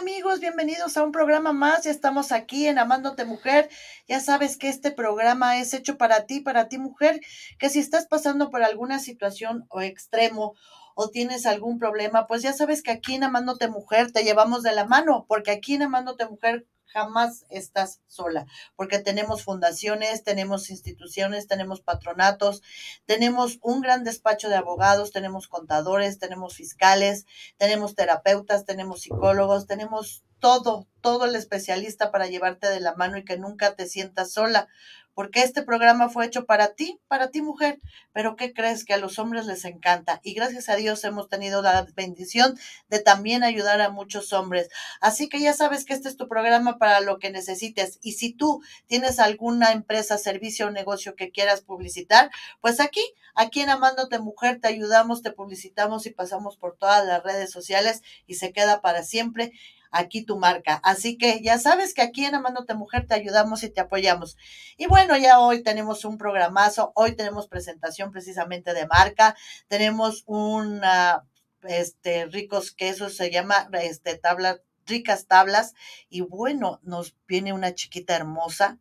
amigos, bienvenidos a un programa más. Ya estamos aquí en Amándote Mujer. Ya sabes que este programa es hecho para ti, para ti mujer, que si estás pasando por alguna situación o extremo o tienes algún problema, pues ya sabes que aquí en Amándote Mujer te llevamos de la mano, porque aquí en Amándote Mujer jamás estás sola, porque tenemos fundaciones, tenemos instituciones, tenemos patronatos, tenemos un gran despacho de abogados, tenemos contadores, tenemos fiscales, tenemos terapeutas, tenemos psicólogos, tenemos todo, todo el especialista para llevarte de la mano y que nunca te sientas sola, porque este programa fue hecho para ti, para ti mujer, pero ¿qué crees? Que a los hombres les encanta y gracias a Dios hemos tenido la bendición de también ayudar a muchos hombres. Así que ya sabes que este es tu programa para lo que necesites y si tú tienes alguna empresa, servicio o negocio que quieras publicitar, pues aquí, aquí en Amándote Mujer te ayudamos, te publicitamos y pasamos por todas las redes sociales y se queda para siempre aquí tu marca. Así que ya sabes que aquí en Amándote Mujer te ayudamos y te apoyamos. Y bueno, ya hoy tenemos un programazo, hoy tenemos presentación precisamente de marca, tenemos una, este, ricos quesos, se llama, este, tabla, ricas tablas, y bueno, nos viene una chiquita hermosa,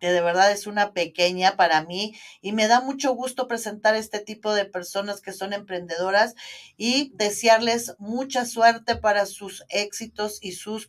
que de verdad es una pequeña para mí y me da mucho gusto presentar este tipo de personas que son emprendedoras y desearles mucha suerte para sus éxitos y su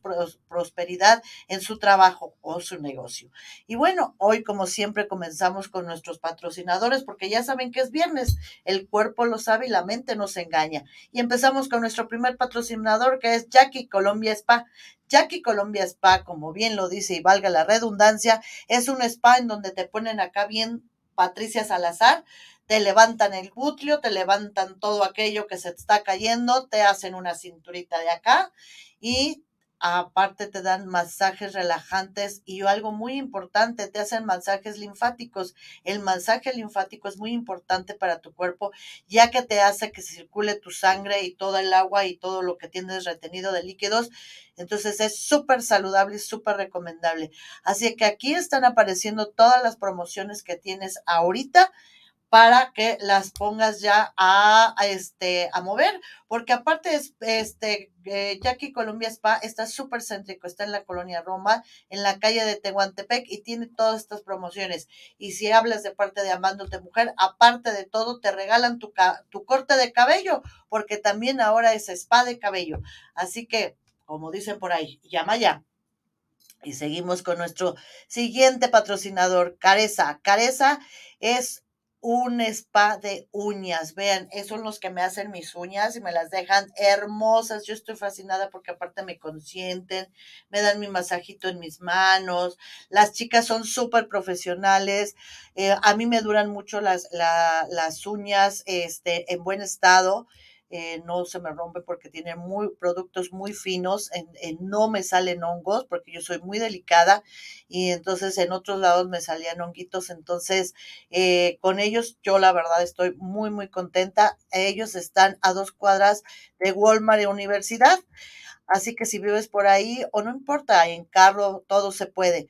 prosperidad en su trabajo o su negocio. Y bueno, hoy como siempre comenzamos con nuestros patrocinadores porque ya saben que es viernes, el cuerpo lo sabe y la mente nos engaña. Y empezamos con nuestro primer patrocinador que es Jackie Colombia Spa. Jackie Colombia Spa, como bien lo dice y valga la redundancia, es un spa en donde te ponen acá bien Patricia Salazar, te levantan el butlio, te levantan todo aquello que se te está cayendo, te hacen una cinturita de acá y Aparte te dan masajes relajantes y algo muy importante, te hacen masajes linfáticos. El masaje linfático es muy importante para tu cuerpo, ya que te hace que circule tu sangre y todo el agua y todo lo que tienes retenido de líquidos. Entonces es súper saludable y súper recomendable. Así que aquí están apareciendo todas las promociones que tienes ahorita para que las pongas ya a, este, a mover, porque aparte es, este, eh, Jackie Columbia Spa está súper céntrico, está en la colonia Roma, en la calle de Tehuantepec y tiene todas estas promociones. Y si hablas de parte de Amándote Mujer, aparte de todo, te regalan tu, tu corte de cabello, porque también ahora es spa de cabello. Así que, como dicen por ahí, llama ya. Y seguimos con nuestro siguiente patrocinador, Careza. Careza es un spa de uñas. Vean, esos son los que me hacen mis uñas y me las dejan hermosas. Yo estoy fascinada porque aparte me consienten, me dan mi masajito en mis manos. Las chicas son súper profesionales. Eh, a mí me duran mucho las, las uñas este, en buen estado. Eh, no se me rompe porque tiene muy, productos muy finos, en, no me salen hongos porque yo soy muy delicada y entonces en otros lados me salían honguitos, entonces eh, con ellos yo la verdad estoy muy, muy contenta. Ellos están a dos cuadras de Walmart y Universidad, así que si vives por ahí o no importa, en carro todo se puede.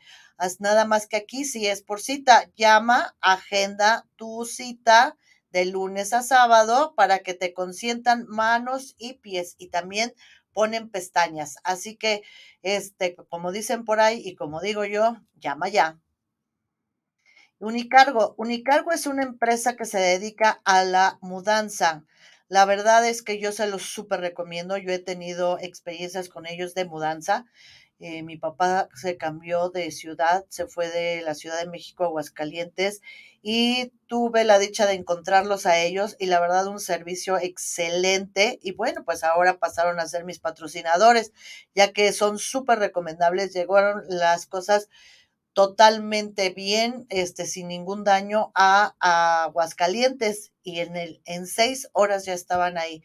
Nada más que aquí, si es por cita, llama, agenda tu cita de lunes a sábado para que te consientan manos y pies y también ponen pestañas. Así que, este, como dicen por ahí y como digo yo, llama ya. Unicargo. Unicargo es una empresa que se dedica a la mudanza. La verdad es que yo se los súper recomiendo. Yo he tenido experiencias con ellos de mudanza. Eh, mi papá se cambió de ciudad, se fue de la Ciudad de México a Aguascalientes y tuve la dicha de encontrarlos a ellos y la verdad un servicio excelente y bueno, pues ahora pasaron a ser mis patrocinadores, ya que son súper recomendables, llegaron las cosas totalmente bien, este, sin ningún daño a, a Aguascalientes y en el, en seis horas ya estaban ahí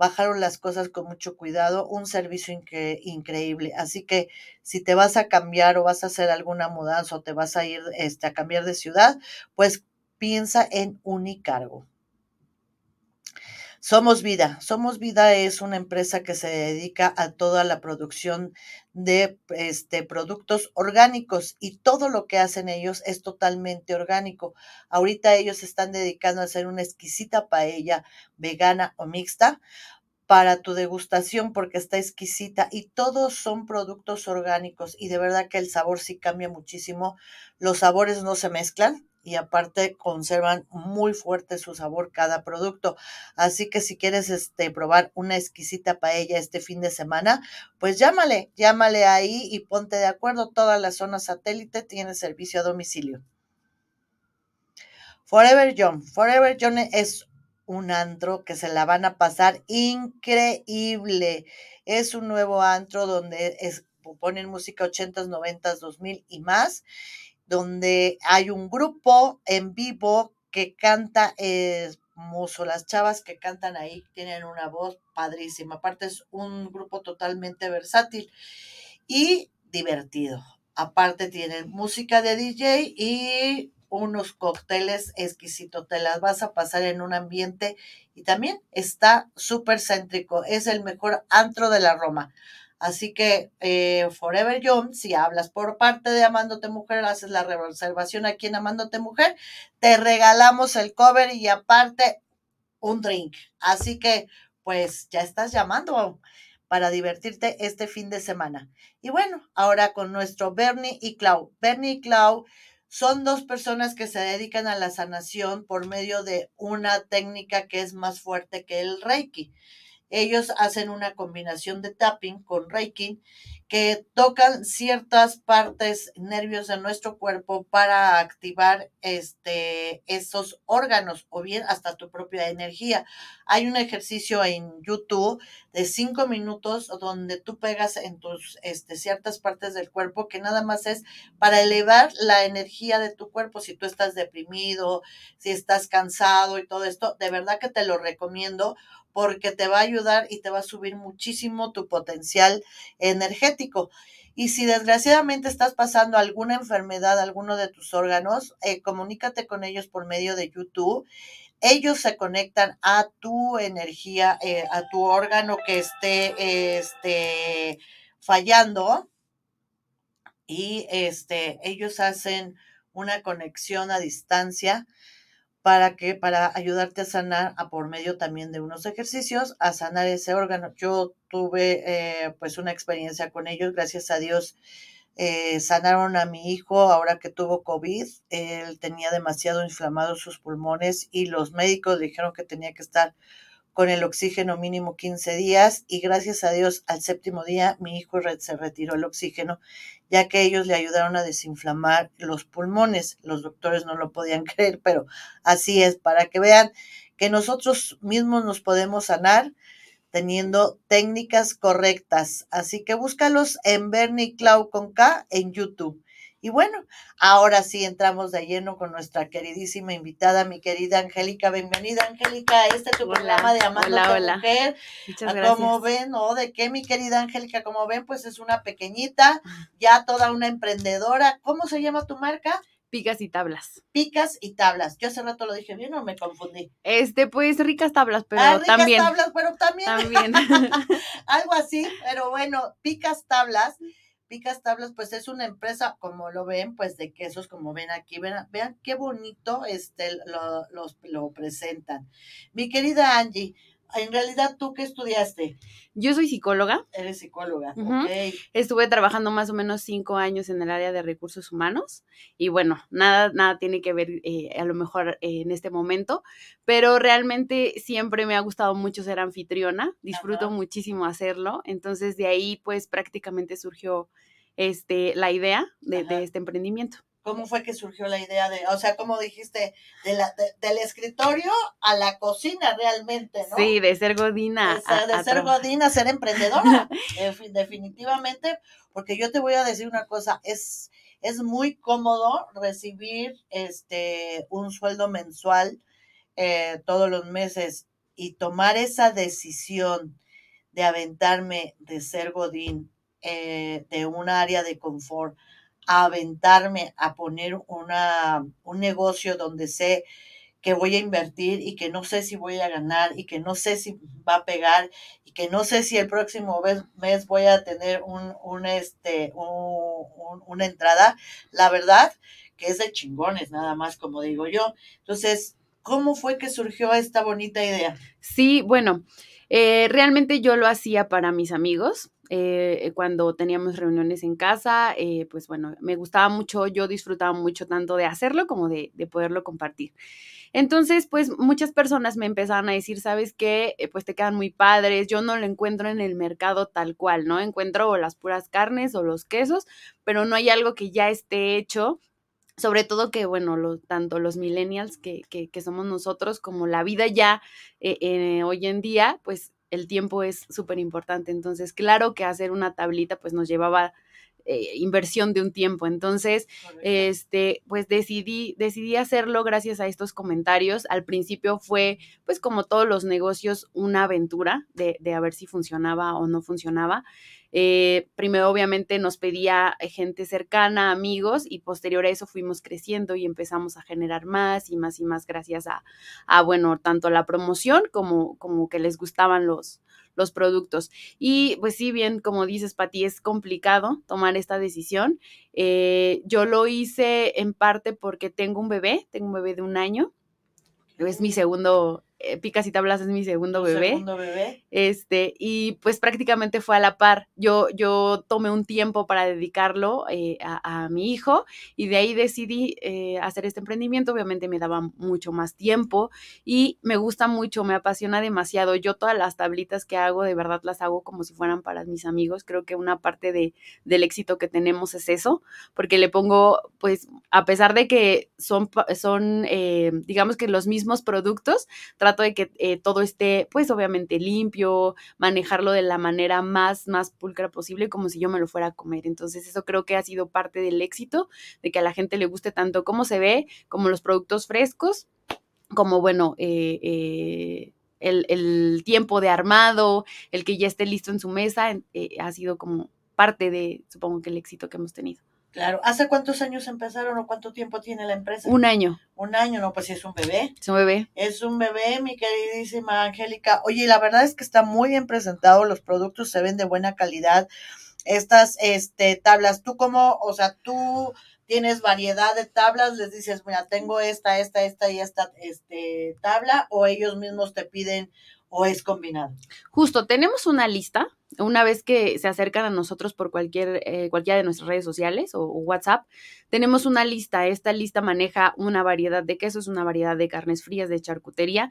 bajaron las cosas con mucho cuidado, un servicio increíble. Así que si te vas a cambiar o vas a hacer alguna mudanza o te vas a ir este, a cambiar de ciudad, pues piensa en Unicargo. Somos Vida. Somos Vida es una empresa que se dedica a toda la producción de este, productos orgánicos y todo lo que hacen ellos es totalmente orgánico. Ahorita ellos están dedicando a hacer una exquisita paella vegana o mixta para tu degustación porque está exquisita y todos son productos orgánicos y de verdad que el sabor sí cambia muchísimo. Los sabores no se mezclan y aparte conservan muy fuerte su sabor cada producto. Así que si quieres este, probar una exquisita paella este fin de semana, pues llámale, llámale ahí y ponte de acuerdo. Toda la zona satélite tiene servicio a domicilio. Forever Young. Forever Young es un antro que se la van a pasar increíble. Es un nuevo antro donde es, ponen música 80s, 90s, 2000 y más, donde hay un grupo en vivo que canta hermoso. Las chavas que cantan ahí tienen una voz padrísima. Aparte es un grupo totalmente versátil y divertido. Aparte tienen música de DJ y unos cócteles exquisitos. Te las vas a pasar en un ambiente y también está súper céntrico. Es el mejor antro de la Roma. Así que eh, Forever Young, si hablas por parte de Amándote Mujer, haces la reservación aquí en Amándote Mujer, te regalamos el cover y aparte un drink. Así que, pues ya estás llamando para divertirte este fin de semana. Y bueno, ahora con nuestro Bernie y Clau. Bernie y Clau son dos personas que se dedican a la sanación por medio de una técnica que es más fuerte que el Reiki. Ellos hacen una combinación de tapping con Reiki que tocan ciertas partes nervios de nuestro cuerpo para activar este, esos órganos o bien hasta tu propia energía. Hay un ejercicio en YouTube de cinco minutos donde tú pegas en tus este, ciertas partes del cuerpo que nada más es para elevar la energía de tu cuerpo. Si tú estás deprimido, si estás cansado y todo esto, de verdad que te lo recomiendo porque te va a ayudar y te va a subir muchísimo tu potencial energético. Y si desgraciadamente estás pasando alguna enfermedad, alguno de tus órganos, eh, comunícate con ellos por medio de YouTube. Ellos se conectan a tu energía, eh, a tu órgano que esté este, fallando. Y este, ellos hacen una conexión a distancia para que para ayudarte a sanar a por medio también de unos ejercicios a sanar ese órgano. Yo tuve eh, pues una experiencia con ellos, gracias a Dios eh, sanaron a mi hijo ahora que tuvo COVID. Él tenía demasiado inflamado sus pulmones y los médicos dijeron que tenía que estar con el oxígeno mínimo 15 días y gracias a Dios al séptimo día mi hijo se retiró el oxígeno ya que ellos le ayudaron a desinflamar los pulmones. Los doctores no lo podían creer, pero así es, para que vean que nosotros mismos nos podemos sanar teniendo técnicas correctas. Así que búscalos en Bernie Clau con K en YouTube. Y bueno, ahora sí entramos de lleno con nuestra queridísima invitada, mi querida Angélica. Bienvenida, Angélica, a este tu programa de Amando hola, hola. Mujer. Muchas gracias. Como ven, ¿no? ¿De qué, mi querida Angélica? Como ven, pues es una pequeñita, ya toda una emprendedora. ¿Cómo se llama tu marca? Picas y tablas. Picas y tablas. Yo hace rato lo dije bien o me confundí. Este, pues ricas tablas, pero ah, ricas tablas, pero también. También. Algo así, pero bueno, picas tablas Picas Tablas, pues es una empresa, como lo ven, pues de quesos, como ven aquí, vean, vean qué bonito este, lo, los, lo presentan. Mi querida Angie, en realidad, ¿tú qué estudiaste? Yo soy psicóloga. Eres psicóloga, Estuve trabajando más o menos cinco años en el área de recursos humanos y bueno, nada, nada tiene que ver eh, a lo mejor eh, en este momento, pero realmente siempre me ha gustado mucho ser anfitriona, disfruto muchísimo hacerlo, entonces de ahí pues prácticamente surgió este, la idea de, este emprendimiento. ¿Cómo fue que surgió la idea de, o sea, como dijiste, de la, del escritorio a la cocina realmente, ¿no? Sí, de ser godina. De, ser godina, ser emprendedora, definitivamente, porque yo te voy a decir una cosa, es, es muy cómodo recibir este un sueldo mensual eh, todos los meses y tomar esa decisión de aventarme de ser godín eh, de un área de confort a aventarme a poner una, un negocio donde sé que voy a invertir y que no sé si voy a ganar y que no sé si va a pegar y que no sé si el próximo mes, voy a tener un, un este, una entrada, la verdad que es de chingones nada más, como digo yo. Entonces, ¿cómo fue que surgió esta bonita idea? Sí, bueno, Eh, realmente yo lo hacía para mis amigos. Eh, cuando teníamos reuniones en casa, eh, pues bueno, me gustaba mucho, yo disfrutaba mucho tanto de hacerlo como de, de poderlo compartir. Entonces, pues muchas personas me empezaron a decir, ¿sabes qué? pues te quedan muy padres, yo no lo encuentro en el mercado tal cual, ¿no? Encuentro las puras carnes o los quesos, pero no hay algo que ya esté hecho sobre todo que, bueno, tanto los millennials que, que, que, somos nosotros como la vida ya eh, eh, hoy en día, pues el tiempo es súper importante. Entonces, claro que hacer una tablita pues nos llevaba eh, inversión de un tiempo. Entonces, este, pues decidí, decidí hacerlo gracias a estos comentarios. Al principio fue, pues como todos los negocios, una aventura de, de a ver si funcionaba o no funcionaba. Eh, primero, obviamente, nos pedía gente cercana, amigos, y posterior a eso fuimos creciendo y empezamos a generar más y más y más gracias a, a bueno, tanto la promoción como, como que les gustaban los, los productos. Y pues sí, bien, como dices, Pati, es complicado tomar esta decisión. Eh, yo lo hice en parte porque tengo un bebé, tengo un bebé de un año. Es mi segundo, eh, Picas y Tablas es mi segundo bebé. Segundo bebé. Este, y pues prácticamente fue a la par. Yo, yo tomé un tiempo para dedicarlo eh, a, a, mi hijo y de ahí decidí eh, hacer este emprendimiento. Obviamente me daba mucho más tiempo y me gusta mucho, me apasiona demasiado. Yo todas las tablitas que hago, de verdad las hago como si fueran para mis amigos. Creo que una parte de, del éxito que tenemos es eso, porque le pongo, pues, a pesar de que son, son eh, digamos que los mismos productos, trato de que eh, todo esté, pues obviamente limpio, manejarlo de la manera más, más pulcra posible, como si yo me lo fuera a comer. Entonces eso creo que ha sido parte del éxito, de que a la gente le guste tanto cómo se ve, como los productos frescos, como bueno, eh, eh, el, el, tiempo de armado, el que ya esté listo en su mesa, ha sido como parte de, supongo que el éxito que hemos tenido. Claro. ¿Hace cuántos años empezaron o cuánto tiempo tiene la empresa? Un año. Un año, no, pues sí, es un bebé. Es un bebé. Es un bebé, mi queridísima Angélica. Oye, la verdad es que está muy bien presentado, los productos se ven de buena calidad. Estas este, tablas, tú como, o sea, tú tienes variedad de tablas, les dices, mira, tengo esta, esta, esta y esta este, tabla, o ellos mismos te piden o es combinado? Justo, tenemos una lista. Una vez que se acercan a nosotros por cualquier, eh, cualquiera de nuestras redes sociales o, o, WhatsApp, tenemos una lista. Esta lista maneja una variedad de quesos, una variedad de carnes frías, de charcutería,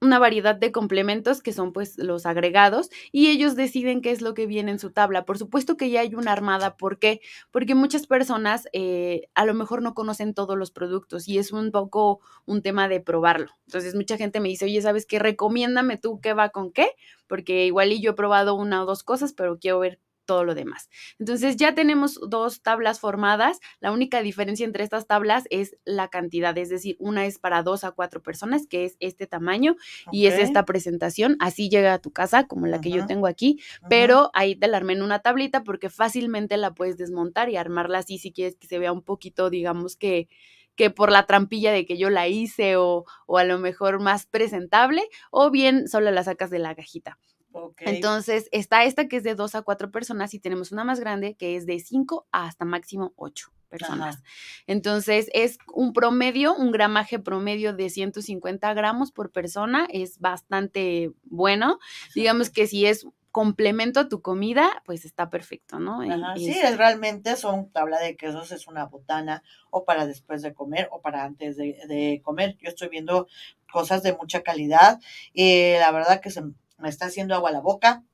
una variedad de complementos que son pues los agregados y ellos deciden qué es lo que viene en su tabla. Por supuesto que ya hay una armada, ¿por qué? Porque muchas personas eh, a lo mejor no conocen todos los productos y es un poco un tema de probarlo. Entonces mucha gente me dice, oye, ¿sabes qué? Recomiéndame tú qué va con qué, porque igual y yo he probado una o dos cosas, pero quiero ver todo lo demás. Entonces ya tenemos dos tablas formadas. La única diferencia entre estas tablas es la cantidad, es decir, una es para dos a cuatro personas, que es este tamaño okay. y es esta presentación. Así llega a tu casa, como la uh -huh. que yo tengo aquí, uh -huh. pero ahí te la armé en una tablita porque fácilmente la puedes desmontar y armarla así si quieres que se vea un poquito, digamos que que por la trampilla de que yo la hice o, o a lo mejor más presentable, o bien solo la sacas de la cajita. Okay. Entonces, está esta que es de dos a cuatro personas y tenemos una más grande que es de cinco hasta máximo ocho personas. Ajá. Entonces, es un promedio, un gramaje promedio de 150 gramos por persona, es bastante bueno. Sí. Digamos que si es complemento a tu comida, pues está perfecto, ¿no? Ajá, sí, es, realmente son tabla de quesos, es una botana o para después de comer o para antes de, de comer. Yo estoy viendo cosas de mucha calidad y la verdad que se me está haciendo agua a la boca.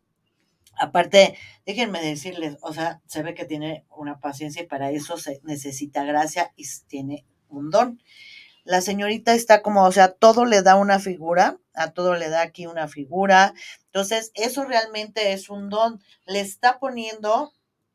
Aparte, déjenme decirles, o sea, se ve que tiene una paciencia y para eso se necesita gracia y tiene un don. La señorita está como, o sea, todo le da una figura, a todo le da aquí una figura. Entonces, eso realmente es un don. Le está poniendo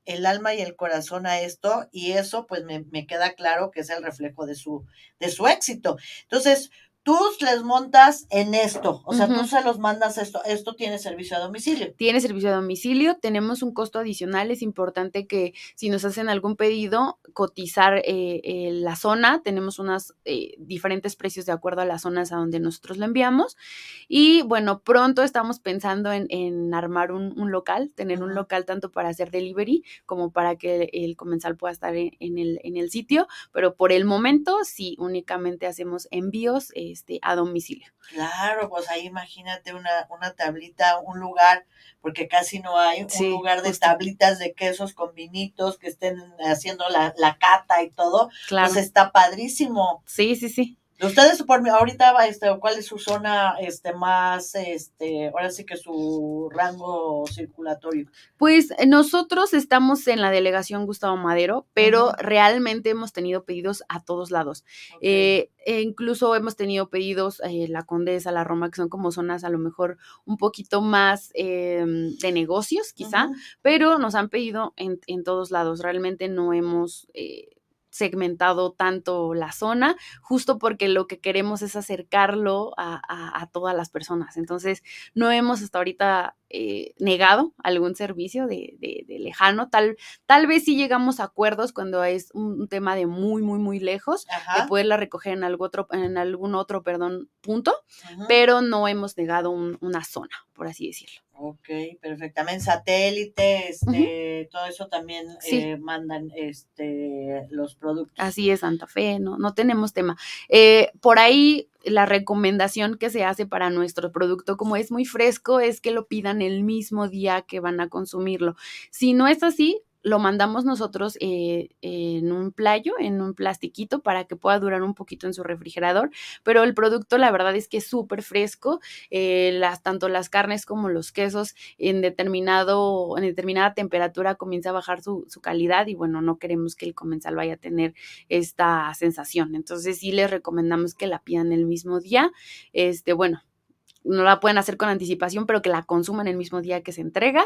el alma y el corazón a esto y eso pues me, me queda claro que es el reflejo de su, de su éxito. Entonces, tú les montas en esto, o sea, uh -huh. tú se los mandas esto, esto tiene servicio a domicilio. Tiene servicio a domicilio, tenemos un costo adicional, es importante que si nos hacen algún pedido, cotizar eh, eh, la zona, tenemos unos eh, diferentes precios de acuerdo a las zonas a donde nosotros lo enviamos y bueno, pronto estamos pensando en, en armar un, un, local, tener uh -huh. un local tanto para hacer delivery como para que el comensal pueda estar en, en, el, en el sitio, pero por el momento sí, únicamente hacemos envíos, este, a domicilio. Claro, pues ahí imagínate una, una tablita, un lugar, porque casi no hay un lugar de tablitas de quesos con vinitos que estén haciendo la, la cata y todo. Claro. Pues está padrísimo. Sí, sí, sí. Ustedes por ahorita este, ¿cuál es su zona este más este ahora sí que su rango circulatorio? Pues eh, nosotros estamos en la delegación Gustavo Madero, pero realmente hemos tenido pedidos a todos lados. Eh, e incluso hemos tenido pedidos eh, la Condesa, la Roma, que son como zonas a lo mejor un poquito más em, de negocios, quizá, pero nos han pedido en, en, todos lados. Realmente no hemos segmentado tanto la zona, justo porque lo que queremos es acercarlo a, todas las personas. Entonces, no hemos hasta ahorita eh, negado algún servicio de, lejano. Tal, tal vez sí llegamos a acuerdos cuando es un, tema de muy, muy, muy lejos, de poderla recoger en, algún otro, en algún otro perdón, punto, pero no hemos negado una zona, por así decirlo. Ok, perfectamente. Satélite, este, todo eso también eh, mandan este, los productos. Así es, Santa Fe, no, no tenemos tema. Eh, por ahí la recomendación que se hace para nuestro producto, como es muy fresco, es que lo pidan el mismo día que van a consumirlo. Si no es así, lo mandamos nosotros eh, en un playo, en un plastiquito, para que pueda durar un poquito en su refrigerador. Pero el producto, la verdad es que es súper fresco. Eh, las, tanto las carnes como los quesos en determinado, en determinada temperatura comienza a bajar su, su calidad y bueno, no queremos que el comensal vaya a tener esta sensación. Entonces sí les recomendamos que la pidan el mismo día. Este, bueno, no la pueden hacer con anticipación, pero que la consuman el mismo día que se entrega.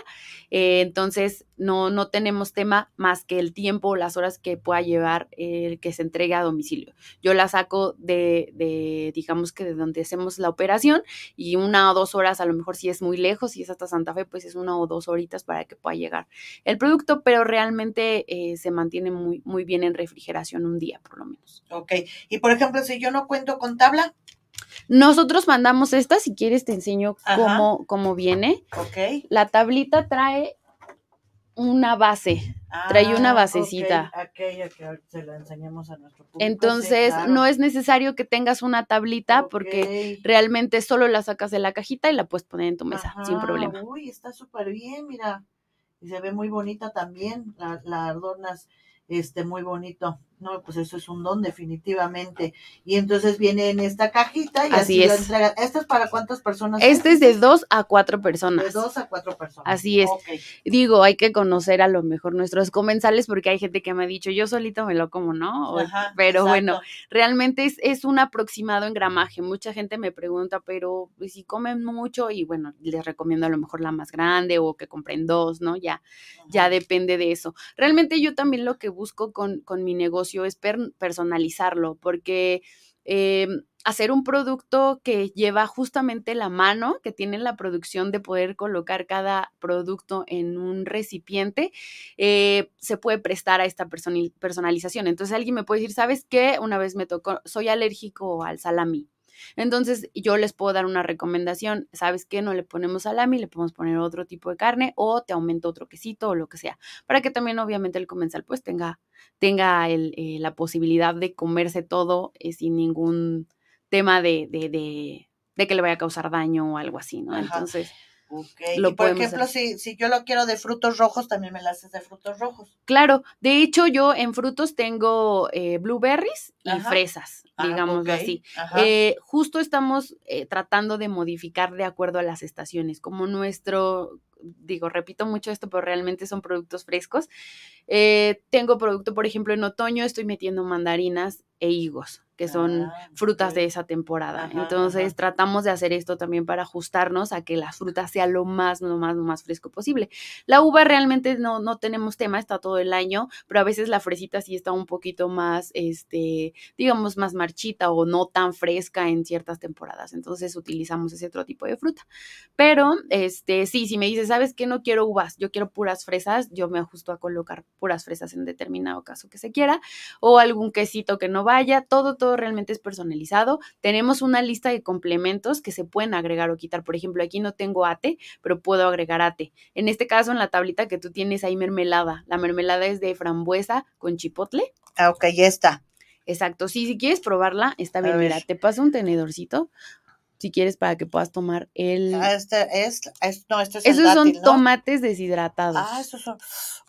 Eh, entonces, no, no tenemos tema más que el tiempo o las horas que pueda llevar el que se entregue a domicilio. Yo la saco de, de, digamos que de donde hacemos la operación y una o dos horas, a lo mejor si es muy lejos, si es hasta Santa Fe, pues es una o dos horitas para que pueda llegar el producto, pero realmente eh, se mantiene muy, muy bien en refrigeración un día, por lo menos. Ok, y por ejemplo, si yo no cuento con tabla, nosotros mandamos esta, si quieres te enseño cómo, cómo, viene. Ok. La tablita trae una base, trae una ah, basecita. Aquella que se la enseñamos a nuestro público. Entonces, no es necesario que tengas una tablita porque realmente solo la sacas de la cajita y la puedes poner en tu mesa sin problema. Uy, está súper bien, mira. Y se ve muy bonita también, la, la adornas este, muy bonito. No, pues eso es un don definitivamente. Y entonces viene en esta cajita y así, es. ¿Este es para cuántas personas? Este es de dos a cuatro personas. De dos a cuatro personas. Así es. Digo, hay que conocer a lo mejor nuestros comensales porque hay gente que me ha dicho, yo solito me lo como, ¿no? pero bueno, realmente es, es un aproximado en gramaje. Mucha gente me pregunta, pero pues, si comen mucho y bueno, les recomiendo a lo mejor la más grande o que compren dos, ¿no? Ya, ya depende de eso. Realmente yo también lo que busco con, con mi negocio es personalizarlo, porque eh, hacer un producto que lleva justamente la mano, que tiene la producción de poder colocar cada producto en un recipiente, eh, se puede prestar a esta personalización. Entonces alguien me puede decir, ¿sabes qué? Una vez me tocó, soy alérgico al salami. Entonces, yo les puedo dar una recomendación, ¿sabes qué? No le ponemos salami, le podemos poner otro tipo de carne o te aumento otro quesito o lo que sea, para que también obviamente el comensal pues tenga, tenga el, eh, la posibilidad de comerse todo eh, sin ningún tema de, de, de, de, que le vaya a causar daño o algo así, ¿no? Entonces... Ok, y por ejemplo, si, si yo lo quiero de frutos rojos, también me lo haces de frutos rojos. Claro, de hecho yo en frutos tengo eh, blueberries y fresas, ah, digamos así. Eh, justo estamos eh, tratando de modificar de acuerdo a las estaciones, como nuestro, digo, repito mucho esto, pero realmente son productos frescos. tengo producto, por ejemplo, en otoño estoy metiendo mandarinas e higos que son ah, frutas de esa temporada. Entonces tratamos de hacer esto también para ajustarnos a que las frutas sea lo más, lo más, lo más fresco posible. La uva realmente no, no tenemos tema, está todo el año, pero a veces la fresita sí está un poquito más, este, digamos, más marchita o no tan fresca en ciertas temporadas. Entonces utilizamos ese otro tipo de fruta. Pero, este, sí, si me dices, ¿sabes qué? No quiero uvas, yo quiero puras fresas, yo me ajusto a colocar puras fresas en determinado caso que se quiera, o algún quesito que no vaya, todo, todo realmente es personalizado. Tenemos una lista de complementos que se pueden agregar o quitar. Por ejemplo, aquí no tengo ate, pero puedo agregar ate. En este caso, en la tablita que tú tienes hay mermelada. La mermelada es de frambuesa con chipotle. Ah, ok, ya está. Exacto. Sí, si quieres probarla, está bien. Mira, te paso un tenedorcito. Si quieres, para que puedas tomar el. Ah, este es, es- no, este es el Esos son tomates deshidratados. Ah, esos son,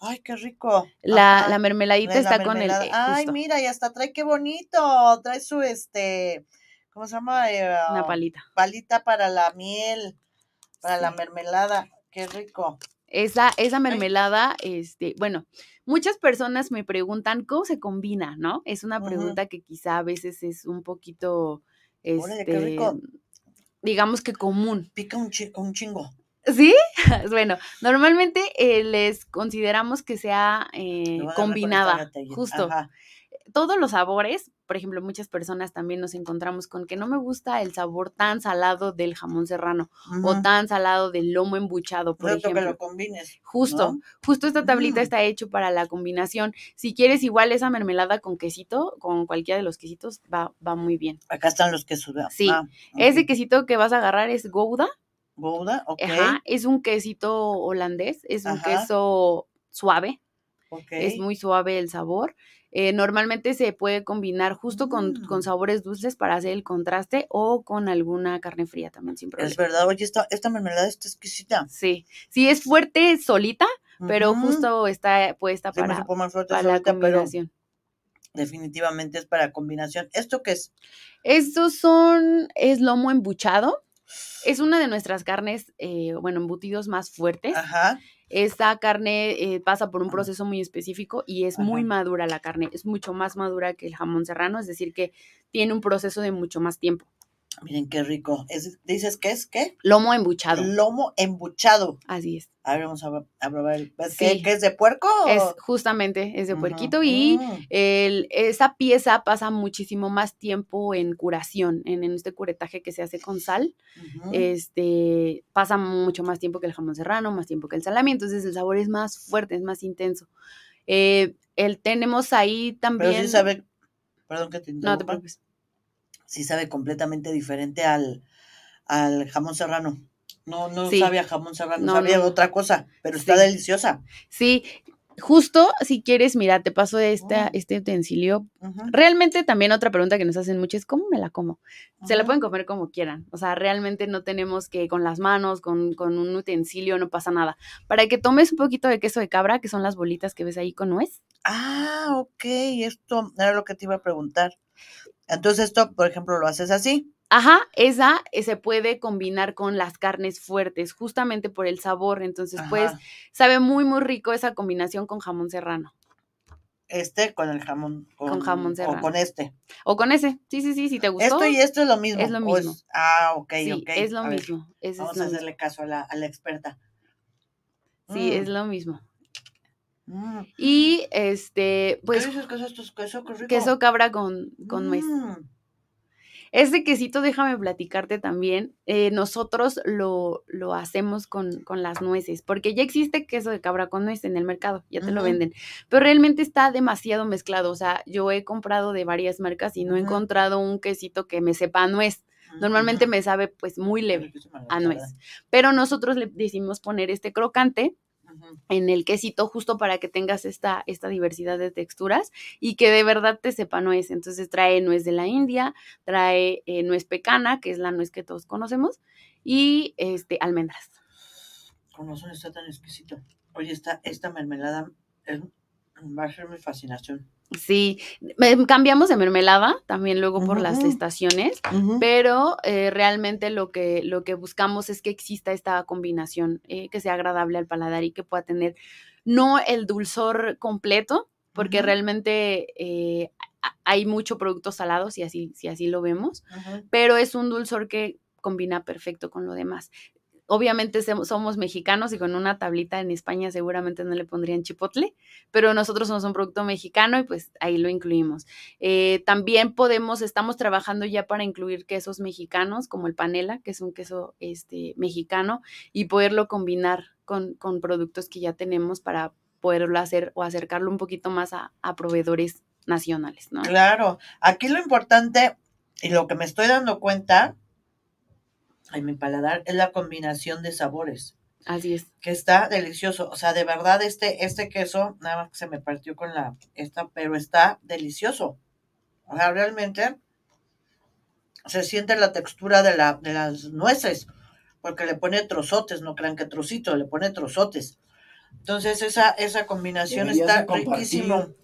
ay, qué rico. la, la mermeladita de la está con el. eh, Ay, justo, mira, y hasta trae qué bonito, trae su, este, ¿cómo se llama? Eh, una palita. palita para la miel, para la mermelada, qué rico. Esa, esa mermelada, este, bueno, muchas personas me preguntan cómo se combina, ¿no? Es una pregunta que quizá a veces es un poquito, Órale, qué este, rico. Digamos que común. Pica un, chi- un chingo. ¿Sí? bueno, normalmente eh, les consideramos que sea eh, combinada, justo. Ajá. Todos los sabores, por ejemplo, muchas personas también nos encontramos con que no me gusta el sabor tan salado del jamón serrano o tan salado del lomo embuchado, por Exacto, que ejemplo. lo combines. Justo, ¿no? justo esta tablita Mm. está hecho para la combinación. Si quieres igual esa mermelada con quesito, con cualquiera de los quesitos, va, va muy bien. Acá están los quesos. Sí, Ah, Ese quesito que vas a agarrar es Gouda, Gouda, ok. ajá, es un quesito holandés, es un Ajá. queso suave, es muy suave el sabor. Eh, normalmente se puede combinar justo con, con Mm. sabores dulces para hacer el contraste o con alguna carne fría también sin Es problema. verdad, oye, esta, esta mermelada está exquisita. Sí, sí es fuerte solita, pero justo está puesta Se me para, supo más fuerte para la pero combinación. definitivamente es para combinación. ¿Esto qué es? Estos son, es lomo embuchado. Es una de nuestras carnes, eh, bueno, embutidos más fuertes. Ajá. Esta carne eh, pasa por un proceso muy específico y es muy madura la carne. Es mucho más madura que el jamón serrano, es decir, que tiene un proceso de mucho más tiempo. Miren qué rico. Es, ¿Dices qué es? ¿Qué? Lomo embuchado, Lomo embuchado. así es. A ver, vamos a, a probar. ¿Es, Sí. ¿qué, qué es de puerco? Es justamente, es de puerquito y Mm. el- esa pieza pasa muchísimo más tiempo en curación, en, en este curetaje que se hace con sal. Este, pasa mucho más tiempo que el jamón serrano, más tiempo que el salami, entonces el sabor es más fuerte, es más intenso. Eh, el, tenemos ahí también... Pero sí sabe, perdón que te No te interrumpa, preocupes. Sí sabe completamente diferente al, al jamón serrano. No, no Sí. sabe a jamón serrano, No, sabía no, otra cosa, pero está Sí. deliciosa. Sí, justo si quieres, mira, te paso esta, Mm. este utensilio. Realmente también otra pregunta que nos hacen mucho es, ¿cómo me la como? Se la pueden comer como quieran. O sea, realmente no tenemos que con las manos, con, con un utensilio, no pasa nada. Para que tomes un poquito de queso de cabra, que son las bolitas que ves ahí con nuez. Ah, ok, esto era lo que te iba a preguntar. Entonces esto, por ejemplo, lo haces así. Ajá, esa eh, se puede combinar con las carnes fuertes, justamente por el sabor. Entonces, pues, sabe muy, muy rico esa combinación con jamón serrano. Este con el jamón. Con jamón O serrano. con este. O con ese. Sí, sí, sí, si te gustó. Esto y esto es lo mismo. Es lo o mismo. ah, ok, sí, ok. es lo A ver, mismo. es vamos lo a mismo. hacerle caso a la, a la experta. Sí, es Mm, lo mismo. Mm. Y este, pues, ¿Qué dices que es esto? Queso, qué rico. queso cabra con, con nuez. Mm, Este quesito, déjame platicarte también, eh, nosotros lo, lo hacemos con, con las nueces, porque ya existe queso de cabra con nuez en el mercado, ya te lo venden, pero realmente está demasiado mezclado, o sea, yo he comprado de varias marcas y no he encontrado un quesito que me sepa a nuez, normalmente ujú. me sabe pues muy leve a nuez, pero nosotros le decidimos poner este crocante En el quesito justo para que tengas esta, esta diversidad de texturas y que de verdad te sepa nuez. Entonces trae nuez de la India, trae eh, nuez pecana, que es la nuez que todos conocemos, y este, almendras. Con razón está tan exquisito. Oye, esta, esta mermelada es- va a ser mi fascinación. Sí, cambiamos de mermelada también luego por las estaciones, pero eh, realmente lo que, lo que buscamos es que exista esta combinación, eh, que sea agradable al paladar y que pueda tener no el dulzor completo, porque realmente eh, hay mucho producto salado, si así, si así lo vemos, pero es un dulzor que combina perfecto con lo demás. Obviamente somos mexicanos y con una tablita en España seguramente no le pondrían chipotle, pero nosotros somos un producto mexicano y pues ahí lo incluimos. Eh, también podemos, estamos trabajando ya para incluir quesos mexicanos como el panela, que es un queso este, mexicano, y poderlo combinar con, con productos que ya tenemos para poderlo hacer o acercarlo un poquito más a, a proveedores nacionales, ¿no? Claro, aquí lo importante y lo que me estoy dando cuenta en mi paladar es la combinación de sabores, Así es. que está delicioso. O sea, de verdad este, este queso, nada más que se me partió con la esta, pero está delicioso. O sea, realmente se siente la textura de, la, de las nueces, porque le pone trozotes, no crean que trocito, le pone trozotes. Entonces esa, esa combinación está riquísimo.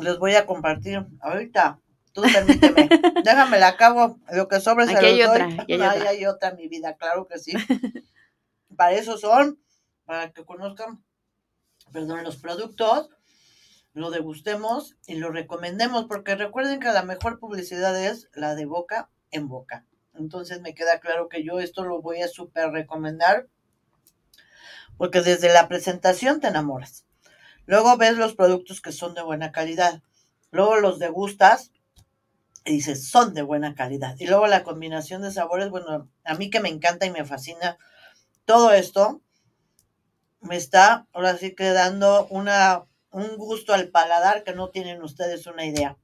Les voy a compartir ahorita. Tú permíteme. Déjame la acabo. Lo que sobre se Aquí hay otra, doy. aquí hay Ay, otra. hay otra, mi vida, claro que sí. para eso son, para que conozcan, perdón, los productos, lo degustemos y lo recomendemos, porque recuerden que la mejor publicidad es la de boca en boca. Entonces me queda claro que yo esto lo voy a súper recomendar, porque desde la presentación te enamoras. Luego ves los productos que son de buena calidad. Luego los degustas y dices, son de buena calidad. Y luego la combinación de sabores, bueno, a mí que me encanta y me fascina todo esto, me está ahora sí que dando una, un gusto al paladar que no tienen ustedes una idea.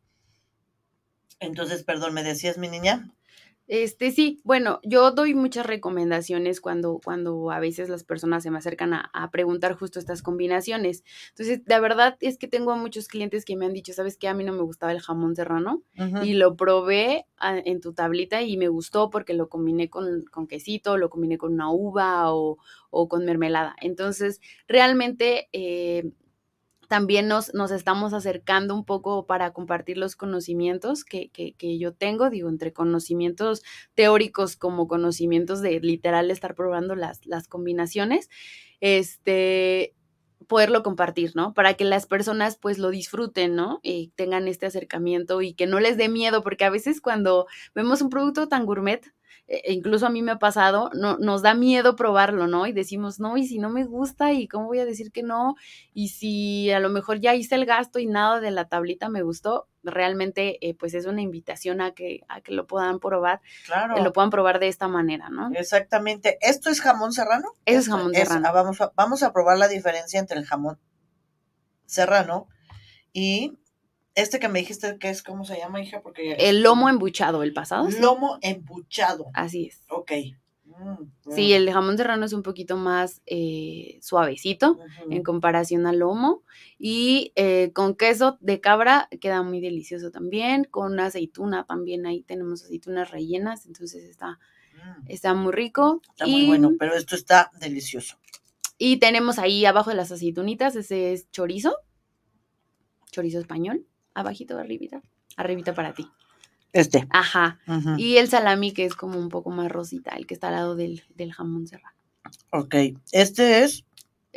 Entonces, perdón, ¿me decías mi niña? Este, sí, bueno, yo doy muchas recomendaciones cuando, cuando a veces las personas se me acercan a, a preguntar justo estas combinaciones. Entonces, la verdad es que tengo a muchos clientes que me han dicho, ¿sabes qué? A mí no me gustaba el jamón serrano y lo probé a- en tu tablita y me gustó porque lo combiné con, con quesito, lo combiné con una uva o, o con mermelada. Entonces, realmente eh, también nos, nos estamos acercando un poco para compartir los conocimientos que, que, que yo tengo, digo, entre conocimientos teóricos como conocimientos de literal estar probando las, las combinaciones, este, poderlo compartir, ¿no? Para que las personas pues lo disfruten, ¿no? Y tengan este acercamiento y que no les dé miedo, porque a veces cuando vemos un producto tan gourmet, e incluso a mí me ha pasado, no, nos da miedo probarlo, ¿no? Y decimos, no, y si no me gusta, ¿y cómo voy a decir que no? Y si a lo mejor ya hice el gasto y nada de la tablita me gustó, realmente eh, pues es una invitación a que, a que lo puedan probar, Claro. que lo puedan probar de esta manera, ¿no? Exactamente. ¿Esto es jamón serrano? Eso es jamón serrano. ah, vamos, a, vamos a probar la diferencia entre el jamón serrano y este que me dijiste que es, ¿cómo se llama, hija? Porque El lomo embuchado, el pasado. sí. Lomo embuchado. Así es. Ok. Mm, Sí, mm, el jamón serrano es un poquito más eh, suavecito en comparación al lomo. Y eh, con queso de cabra queda muy delicioso también. Con aceituna también ahí tenemos aceitunas rellenas. Entonces está, Mm, está muy rico. Está y, muy bueno, pero esto está delicioso. y tenemos ahí abajo de las aceitunitas, ese es chorizo. Chorizo español. Abajito, arribita. Arribita para ti. Este. Ajá. Y el salami que es como un poco más rosita, el que está al lado del, del jamón serrano. Ok. Este es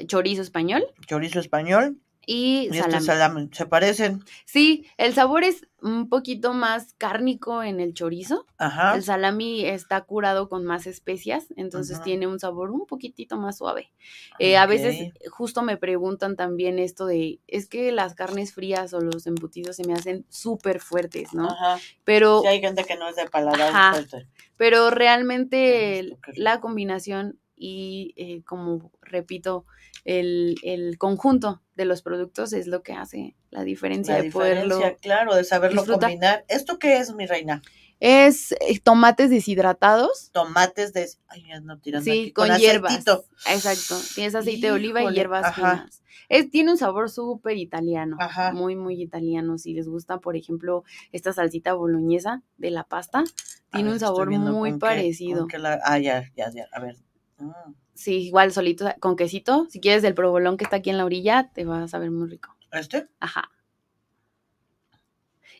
Chorizo español chorizo español y y este salami. es salami. Se parecen. Sí, el sabor es un poquito más cárnico en el chorizo. Ajá. El salami está curado con más especias, entonces tiene un sabor un poquitito más suave. Eh, A veces justo me preguntan también esto de, es que las carnes frías o los embutidos se me hacen súper fuertes, ¿no? Ajá. Pero, Sí, hay gente que no es de paladar fuerte. pero realmente la combinación y eh, como repito, el, el conjunto de los productos es lo que hace la diferencia La de poderlo diferencia, claro, de saberlo disfrutar. combinar. ¿Esto qué es, mi reina? Es eh, tomates deshidratados. Tomates de... Ay, no tirando Sí, aquí, con, hierbas. aceitito. Exacto. Tienes aceite de oliva y hierbas ajá. finas. Es, tiene un sabor súper italiano. Ajá. Muy, muy italiano. Si les gusta, por ejemplo, esta salsita boloñesa de la pasta, tiene ver, un sabor muy con parecido. con qué la- Ah, ya, ya, ya. A ver. Mm. Sí, igual solito con quesito. Si quieres del provolón que está aquí en la orilla, te va a saber muy rico. ¿Este? Ajá.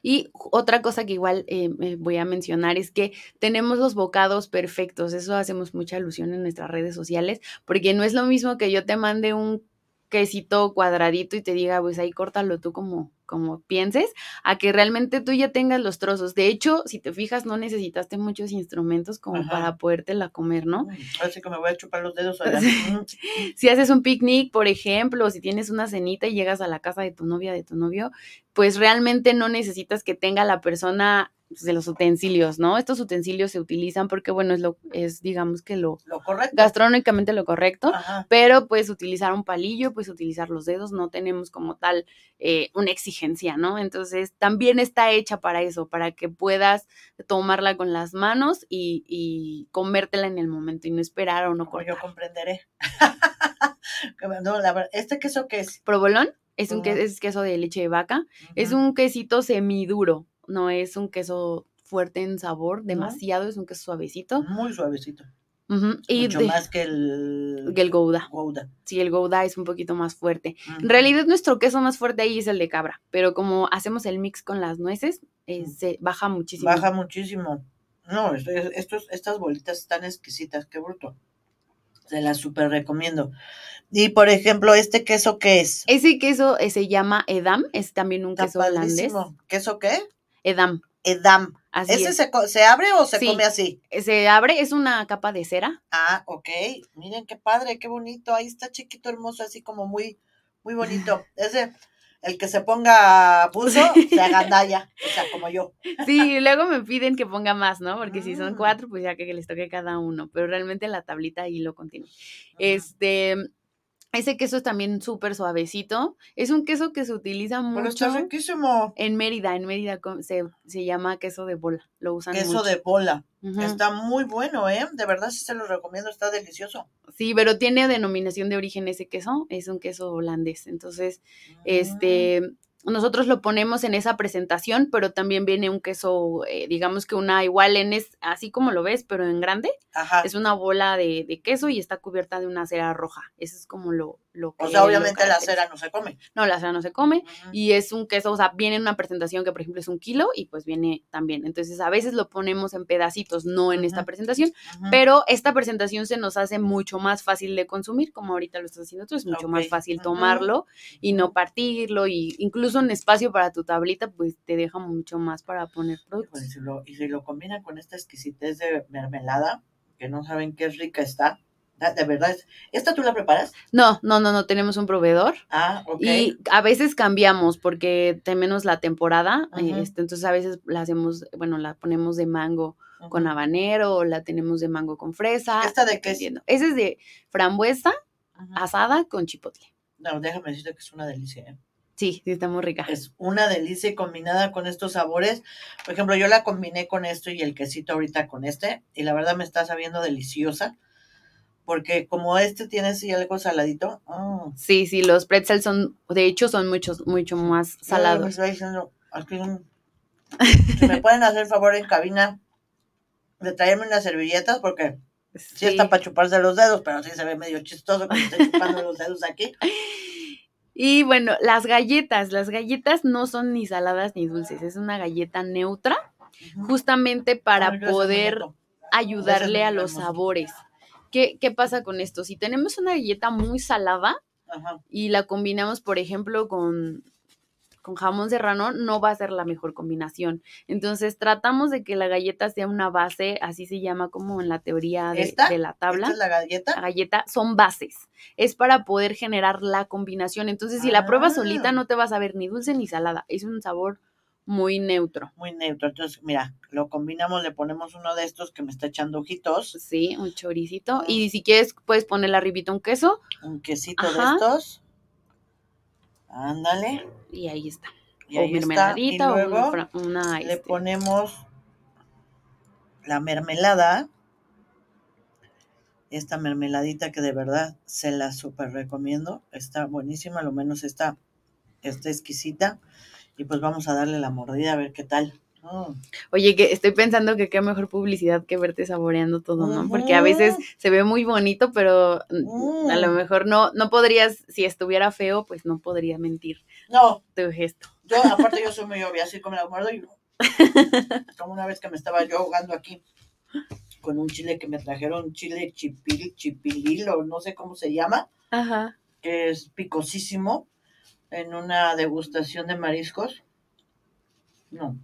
Y otra cosa que igual eh, eh, voy a mencionar es que tenemos los bocados perfectos. Eso hacemos mucha alusión en nuestras redes sociales, porque no es lo mismo que yo te mande un quesito cuadradito y te diga, pues ahí córtalo tú como, como pienses, a que realmente tú ya tengas los trozos. De hecho, si te fijas, no necesitaste muchos instrumentos como Ajá. para podértela comer, ¿no? Así que me voy a chupar los dedos allá. Mm. Si haces un picnic, por ejemplo, o si tienes una cenita y llegas a la casa de tu novia, de tu novio, pues realmente no necesitas que tenga la persona pues, de los utensilios, ¿no? Estos utensilios se utilizan porque, bueno, es lo, es digamos que lo Lo correcto. gastronómicamente lo correcto, Ajá. pero puedes utilizar un palillo, puedes utilizar los dedos, no tenemos como tal eh, una exigencia, ¿no? Entonces, también está hecha para eso, para que puedas tomarla con las manos y, y comértela en el momento y no esperar o no Como yo cortar. comprenderé. No, la verdad, ¿Este queso qué es? Provolón es un Ujú. que- es queso de leche de vaca, es un quesito semiduro. no es un queso fuerte en sabor, demasiado, es un queso suavecito. Muy suavecito. Y Mucho de- más que el, que el Gouda. Gouda. Sí, el Gouda es un poquito más fuerte. En realidad nuestro queso más fuerte ahí es el de cabra, pero como hacemos el mix con las nueces, eh, se baja muchísimo. Baja muchísimo. No, esto- estos, estas bolitas están exquisitas, qué bruto. Se las súper recomiendo. Y por ejemplo, este queso que es. Ese queso eh, se llama Edam, es también un Está queso holandés. padrísimo. ¿Queso qué? Edam, Edam. Así ¿Ese es. se, se abre o se Sí. come así? Se abre, es una capa de cera. Ah, ok. Miren qué padre, qué bonito. Ahí está chiquito, hermoso, así como muy, muy bonito. Ese, el que se ponga buzo, se agandalla. O sea, como yo. Sí, luego me piden que ponga más, ¿no? Porque si son Mm. cuatro, pues ya que, que les toque cada uno, pero realmente la tablita ahí lo contiene. Este, ese queso es también súper suavecito. Es un queso que se utiliza Pero está mucho riquísimo. en Mérida. En Mérida se, se llama queso de bola. Lo usan Queso mucho. de bola. Está muy bueno, ¿eh? De verdad sí se lo recomiendo, está delicioso. Sí, pero tiene denominación de origen ese queso. Es un queso holandés. Entonces, Mm. este, nosotros lo ponemos en esa presentación, pero también viene un queso, eh, digamos que una igual en es así como lo ves, pero en grande. Ajá. Es una bola de, de queso y está cubierta de una cera roja. Eso es como lo, lo que. O sea, obviamente la cera no se come. No, la cera no se come. Y es un queso, o sea, viene en una presentación que, por ejemplo, es un kilo y pues viene también. Entonces, a veces lo ponemos en pedacitos, no en esta presentación, pero esta presentación se nos hace mucho más fácil de consumir, como ahorita lo estás haciendo tú, es mucho más fácil tomarlo y no partirlo, y incluso un espacio para tu tablita, pues te deja mucho más para poner productos. si lo- y si lo combina con esta exquisitez de mermelada, que no saben qué rica está. Da- De verdad, es- ¿esta tú la preparas? No, no, no, no, tenemos un proveedor. Ah, ok. Y a veces cambiamos porque tenemos la temporada, eh, este, entonces a veces la hacemos, bueno, la ponemos de mango con habanero o la tenemos de mango con fresa. ¿Esta de qué es? Ese es de frambuesa asada con chipotle. No, déjame decirte que es una delicia. ¿eh? Sí, sí, está muy rica. Es una delicia y combinada con estos sabores. Por ejemplo, yo la combiné con esto y el quesito ahorita con este. Y la verdad me está sabiendo deliciosa. Porque como este tiene así algo saladito. mm, Sí, sí, los pretzels son, de hecho, son muchos, mucho más Ay, me salados. está diciendo, aquí un- si me pueden hacer favor en cabina de traerme unas servilletas porque sí, Sí. está para chuparse los dedos, pero sí se ve medio chistoso que me esté chupando los dedos aquí. Y bueno, las galletas, las galletas no son ni saladas ni dulces, es una galleta neutra, justamente para Ay, poder ayudarle a los hermoso. sabores. ¿Qué, ¿Qué pasa con esto? Si tenemos una galleta muy salada Ajá. y la combinamos, por ejemplo, con, con jamón serrano, no va a ser la mejor combinación. Entonces, tratamos de que la galleta sea una base, así se llama como en la teoría de, ¿Esta? de la tabla. ¿Esta es la galleta? La galleta son bases. Es para poder generar la combinación. Entonces, si la pruebas Ah. solita, no te vas a ver ni dulce ni salada. Es un sabor muy neutro. Muy neutro. Entonces, mira, lo combinamos, le ponemos uno de estos que me está echando ojitos, Sí, un choricito. Y si quieres, puedes ponerle arribita un queso. un quesito Ajá. de estos. Ándale. Y ahí está. Y o ahí está. Y mermeladita o luego una. le este, ponemos la mermelada. Esta mermeladita que de verdad se la súper recomiendo. Está buenísima, lo menos está, está exquisita. Y pues vamos a darle la mordida a ver qué tal. Oye, que estoy pensando que qué mejor publicidad que verte saboreando todo, ¿no? Porque a veces se ve muy bonito, pero mm, a lo mejor no, no podrías, si estuviera feo, pues no podría mentir No, tu gesto. yo aparte yo soy muy obvia, así como la muerdo y como una vez que me estaba yo ahogando aquí con un chile que me trajeron, chile chipil, chipilil o no sé cómo se llama, Ajá. que es picosísimo, en una degustación de mariscos. No,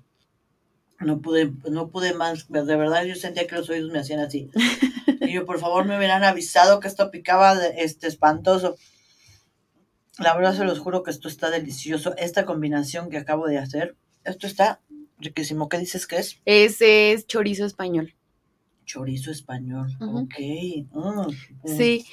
no pude, no pude más, de verdad yo sentía que los oídos me hacían así. Y yo, por favor, me hubieran avisado que esto picaba de- este espantoso. La verdad se los juro que esto está delicioso. Esta combinación que acabo de hacer, esto está riquísimo. ¿Qué dices que es? Ese es chorizo español. Chorizo español. Ujú. Ok. Mm, mm. Sí.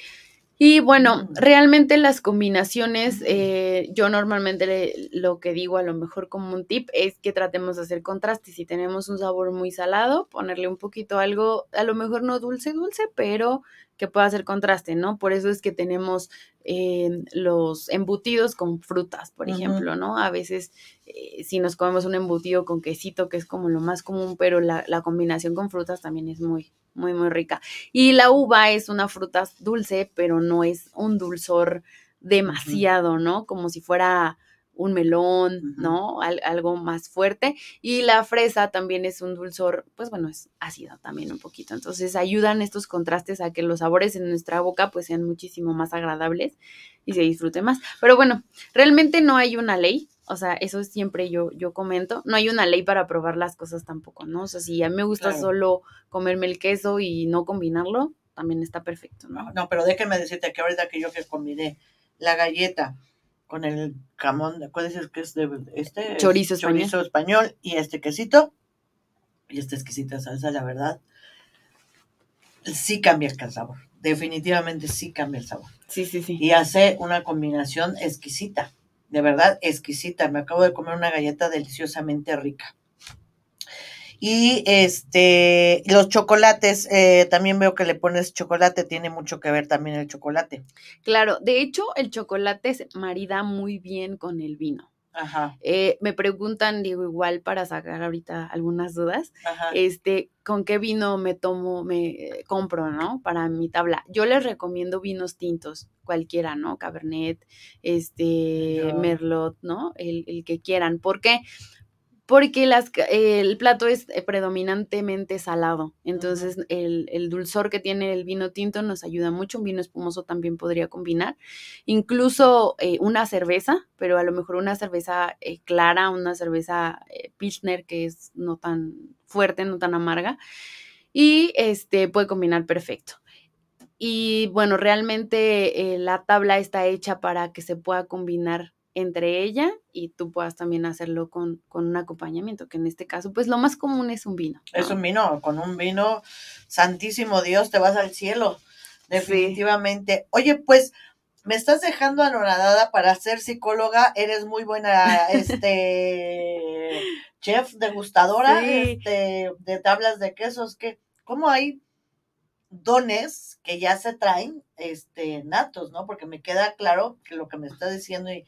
Y bueno, realmente las combinaciones, eh, yo normalmente le- lo que digo a lo mejor como un tip es que tratemos de hacer contraste. Si tenemos un sabor muy salado, ponerle un poquito algo, a lo mejor no dulce, dulce, pero que pueda hacer contraste, ¿no? Por eso es que tenemos eh, los embutidos con frutas, por ejemplo, ¿no? A veces eh, si nos comemos un embutido con quesito, que es como lo más común, pero la, la combinación con frutas también es muy, muy, muy rica. Y la uva es una fruta dulce, pero no es un dulzor demasiado, ¿no? Como si fuera un melón. ¿no? Al- algo más fuerte. Y la fresa también es un dulzor, pues bueno, es ácido también un poquito. Entonces ayudan estos contrastes a que los sabores en nuestra boca pues sean muchísimo más agradables y se disfrute más. Pero bueno, realmente no hay una ley. O sea, eso siempre yo, yo comento. No hay una ley para probar las cosas tampoco, ¿no? O sea, si a mí me gusta Claro. solo comerme el queso y no combinarlo, también está perfecto, ¿no? No, no, pero déjeme decirte que ahorita que yo que combiné la galleta con el jamón, ¿cuál es el que es de este? Es Chorizo español. Chorizo español y este quesito, y esta exquisita salsa, la verdad, sí cambia el sabor. Definitivamente sí cambia el sabor. Sí, sí, sí. Y hace una combinación exquisita, de verdad exquisita. Me acabo de comer una galleta deliciosamente rica. Y este, los chocolates, eh, también veo que le pones chocolate, tiene mucho que ver también el chocolate. Claro, de hecho, el chocolate se marida muy bien con el vino. Ajá, Eh, me preguntan, digo, igual para sacar ahorita algunas dudas, ajá. este, ¿con qué vino me tomo, me compro, no? Para mi tabla. Yo les recomiendo vinos tintos, cualquiera, ¿no? Cabernet, este. Merlot, ¿no? El, el que quieran. ¿Por qué? Porque las, el plato es eh, predominantemente salado, entonces el, el dulzor que tiene el vino tinto nos ayuda mucho, un vino espumoso también podría combinar, incluso eh, una cerveza, pero a lo mejor una cerveza eh, clara, una cerveza Pilsner que es no tan fuerte, no tan amarga, y este puede combinar perfecto. Y bueno, realmente la tabla está hecha para que se pueda combinar entre ella y tú puedas también hacerlo con, con un acompañamiento, que en este caso, pues lo más común es un vino. ¿no? Es un vino, con un vino, santísimo Dios, te vas al cielo, definitivamente. Oye, pues me estás dejando anonadada para ser psicóloga, eres muy buena, este, chef, degustadora, Sí. este, de tablas de quesos, que, ¿cómo hay dones que ya se traen, este, natos, ¿no? Porque me queda claro que lo que me estás diciendo y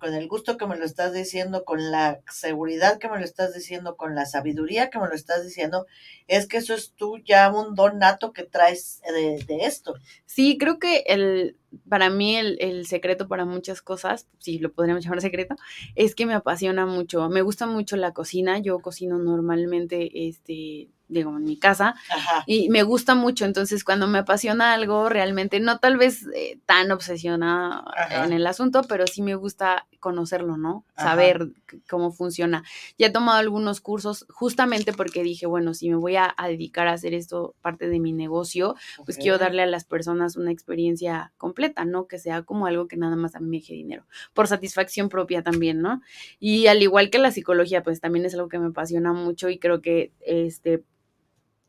con el gusto que me lo estás diciendo, con la seguridad que me lo estás diciendo, con la sabiduría que me lo estás diciendo, es que eso es tú ya un don nato que traes de, de esto. Sí, creo que el, para mí el, el secreto para muchas cosas, si lo podríamos llamar secreto, es que me apasiona mucho. Me gusta mucho la cocina. Yo cocino normalmente, este, digo, en mi casa. Ajá. Y me gusta mucho, entonces cuando me apasiona algo, realmente no tal vez eh, tan obsesionada Ajá. en el asunto, pero sí me gusta conocerlo, ¿no? Ajá. Saber cómo funciona. Ya he tomado algunos cursos justamente porque dije, bueno, si me voy a, a dedicar a hacer esto parte de mi negocio, pues quiero darle a las personas una experiencia completa, ¿no? Que sea como algo que nada más a mí me deje dinero, por satisfacción propia también, ¿no? Y al igual que la psicología, pues también es algo que me apasiona mucho y creo que este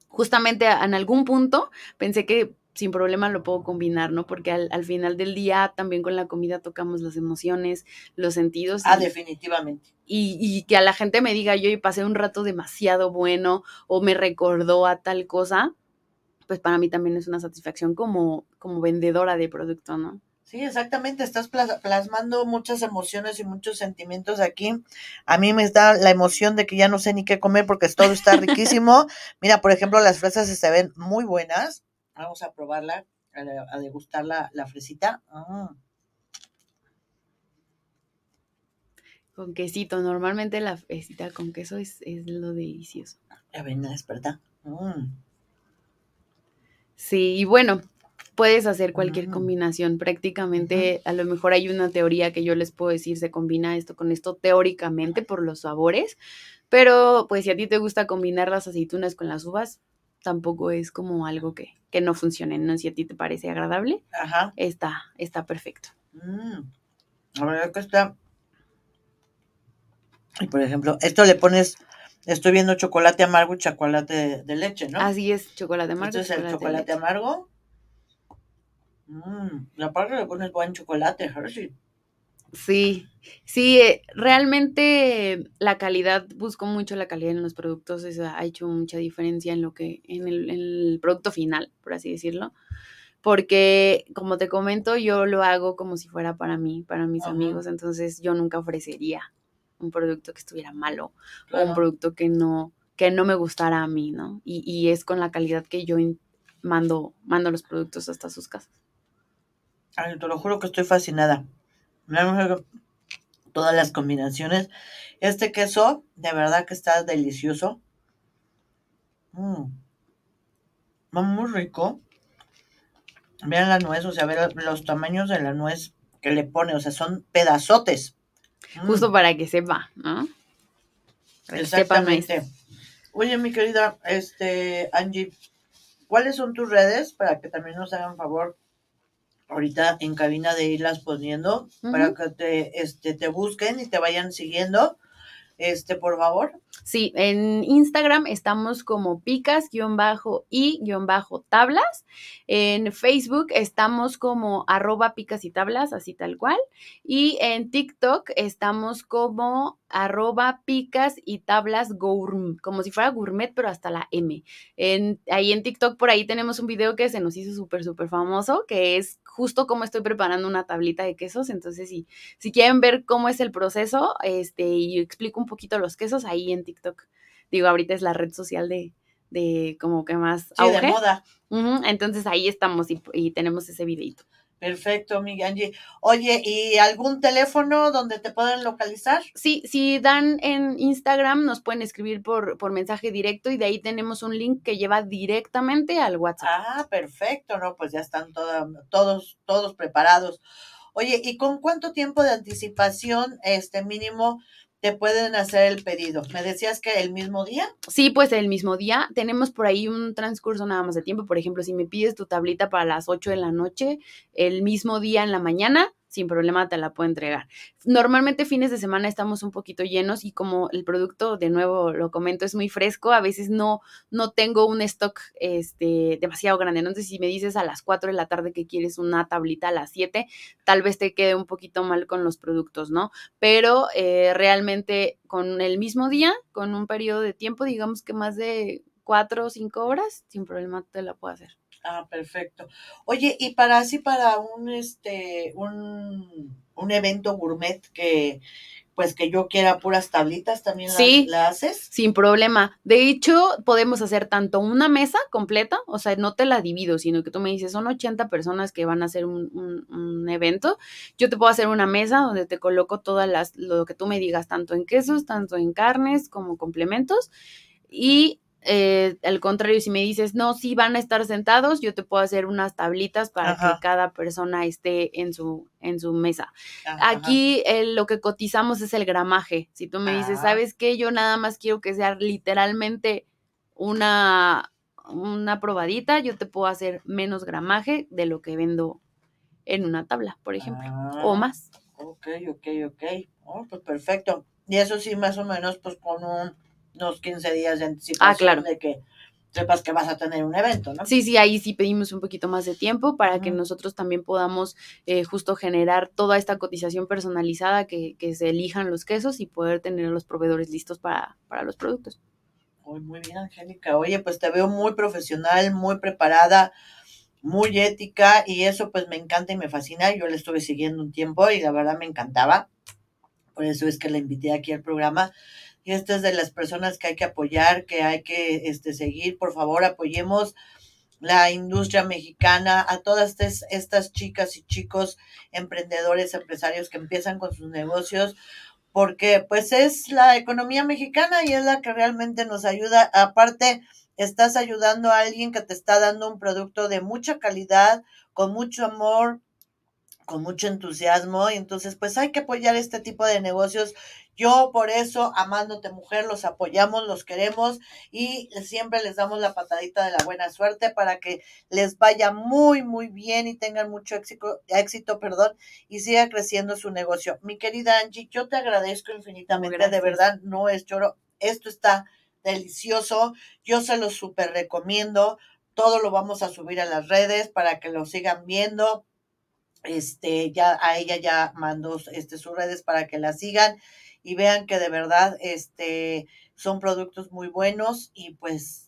justamente en algún punto pensé que sin problema lo puedo combinar, ¿no? Porque al, al final del día también con la comida tocamos las emociones, los sentidos. Ah, y- definitivamente. y, y que a la gente me diga, yo pasé un rato demasiado bueno o me recordó a tal cosa, pues para mí también es una satisfacción como, como vendedora de producto, ¿no? Sí, exactamente, estás plas- plasmando muchas emociones y muchos sentimientos aquí. A mí me da la emoción de que ya no sé ni qué comer porque todo está riquísimo. Mira, por ejemplo, las fresas se ven muy buenas. Vamos a probarla, a, degustar la, la fresita. Mm. Con quesito, normalmente la fresita con queso es, es lo delicioso. Ya ven a despertar. Mm. Sí, y bueno, puedes hacer cualquier Mm. combinación. Prácticamente, a lo mejor hay una teoría que yo les puedo decir, se combina esto con esto teóricamente por los sabores, pero pues si a ti te gusta combinar las aceitunas con las uvas, tampoco es como algo que, que no funcione, ¿no? Si a ti te parece agradable, Ajá. está, está perfecto. Mm. La verdad que está. Y por ejemplo, esto le pones, estoy viendo chocolate amargo y chocolate de, de leche, ¿no? Así es, chocolate amargo. Este es el chocolate amargo. Mm, y aparte le pones buen chocolate, Hershey. Sí, sí, eh, realmente la calidad, busco mucho la calidad en los productos, eso ha hecho mucha diferencia en lo que, en el, en el producto final, por así decirlo. Porque, como te comento, yo lo hago como si fuera para mí, para mis Ajá. amigos, entonces yo nunca ofrecería un producto que estuviera malo o un producto que no, que no me gustara a mí, ¿no? Y, y es con la calidad que yo mando, mando los productos hasta sus casas. Ay, te lo juro que estoy fascinada. Todas las combinaciones. Este queso, de verdad que está delicioso. Mm, va muy rico. Vean la nuez, o sea, ver los tamaños de la nuez que le pone, o sea, son pedazotes. Mm, Justo para que sepa, ¿no? Para que sepa nuez. exactamente. Oye, mi querida, este, Angie, ¿cuáles son tus redes para que también nos hagan favor ahorita en cabina de irlas poniendo para que te, este, te busquen y te vayan siguiendo? Este, por favor. Sí, en Instagram estamos como picas-y-tablas. En Facebook estamos como arroba picas y tablas, así tal cual. Y en TikTok estamos como arroba picas y tablas gourmet, como si fuera gourmet, pero hasta la M. En, ahí en TikTok, por ahí tenemos un video que se nos hizo súper, súper famoso, que es justo como estoy preparando una tablita de quesos. Entonces, si, si quieren ver cómo es el proceso, este, y explico un poquito los quesos, ahí en TikTok. Digo, ahorita es la red social de, de como que más Sí, auge. de moda. Entonces ahí estamos y, y tenemos ese videito. Perfecto, mi Angie. Oye, ¿y algún teléfono donde te puedan localizar? Sí, si dan en Instagram, nos pueden escribir por, por mensaje directo y de ahí tenemos un link que lleva directamente al WhatsApp. Ah, perfecto, ¿no? Pues ya están toda- todos, todos preparados. Oye, ¿y con cuánto tiempo de anticipación, este mínimo, te pueden hacer el pedido? ¿Me decías que el mismo día? Sí, pues el mismo día tenemos por ahí un transcurso nada más de tiempo. Por ejemplo, si me pides tu tablita para las 8 de la noche, el mismo día en la mañana, sin problema te la puedo entregar. Normalmente fines de semana estamos un poquito llenos y como el producto, de nuevo lo comento, es muy fresco, a veces no, no tengo un stock este, demasiado grande. Entonces, si me dices a las 4 de la tarde que quieres una tablita a las 7, tal vez te quede un poquito mal con los productos, ¿no? Pero eh, realmente con el mismo día, con un periodo de tiempo, digamos que más de 4 o 5 horas, sin problema te la puedo hacer. Ah, perfecto. Oye, y para así, para un este, un, un evento gourmet que, pues que yo quiera puras tablitas, también Sí. la haces. Sin problema. De hecho, podemos hacer tanto una mesa completa, o sea, no te la divido, sino que tú me dices, son 80 personas que van a hacer un, un- un evento. Yo te puedo hacer una mesa donde te coloco todas las, lo que tú me digas, tanto en quesos, tanto en carnes, como complementos. Y eh, al contrario, si me dices, no, sí van a estar sentados, yo te puedo hacer unas tablitas para Ajá. que cada persona esté en su, en su mesa. Ajá. Aquí eh, lo que cotizamos es el gramaje. Si tú me dices, Ah. ¿sabes qué? Yo nada más quiero que sea literalmente una, una probadita, yo te puedo hacer menos gramaje de lo que vendo en una tabla, por ejemplo, o Ah, más. Ok, ok, ok. Oh, pues perfecto. Y eso sí, más o menos, pues con un- unos 15 días de anticipación Ah, claro. de que sepas que vas a tener un evento, ¿no? Sí, sí, ahí sí pedimos un poquito más de tiempo para que nosotros también podamos eh, justo generar toda esta cotización personalizada, que, que se elijan los quesos y poder tener a los proveedores listos para, para los productos. Muy, muy bien, Angélica. Oye, pues te veo muy profesional, muy preparada, muy ética y eso pues me encanta y me fascina. Yo le estuve siguiendo un tiempo y la verdad me encantaba. Por eso es que la invité aquí al programa. Y esta es de las personas que hay que apoyar, que hay que este, seguir. Por favor, apoyemos la industria mexicana, a todas estas, estas chicas y chicos emprendedores, empresarios que empiezan con sus negocios, porque pues es la economía mexicana y es la que realmente nos ayuda. Aparte, estás ayudando a alguien que te está dando un producto de mucha calidad, con mucho amor, con mucho entusiasmo, y entonces pues hay que apoyar este tipo de negocios. Yo por eso, amándote mujer, los apoyamos, los queremos y siempre les damos la patadita de la buena suerte para que les vaya muy, muy bien y tengan mucho éxito, éxito perdón, y siga creciendo su negocio. Mi querida Angie, yo te agradezco infinitamente, de verdad, no es choro, esto está delicioso, yo se los súper recomiendo. todo lo vamos a subir a las redes para que lo sigan viendo. Este, ya a ella ya mandó este, sus redes para que la sigan y vean que de verdad este, son productos muy buenos y pues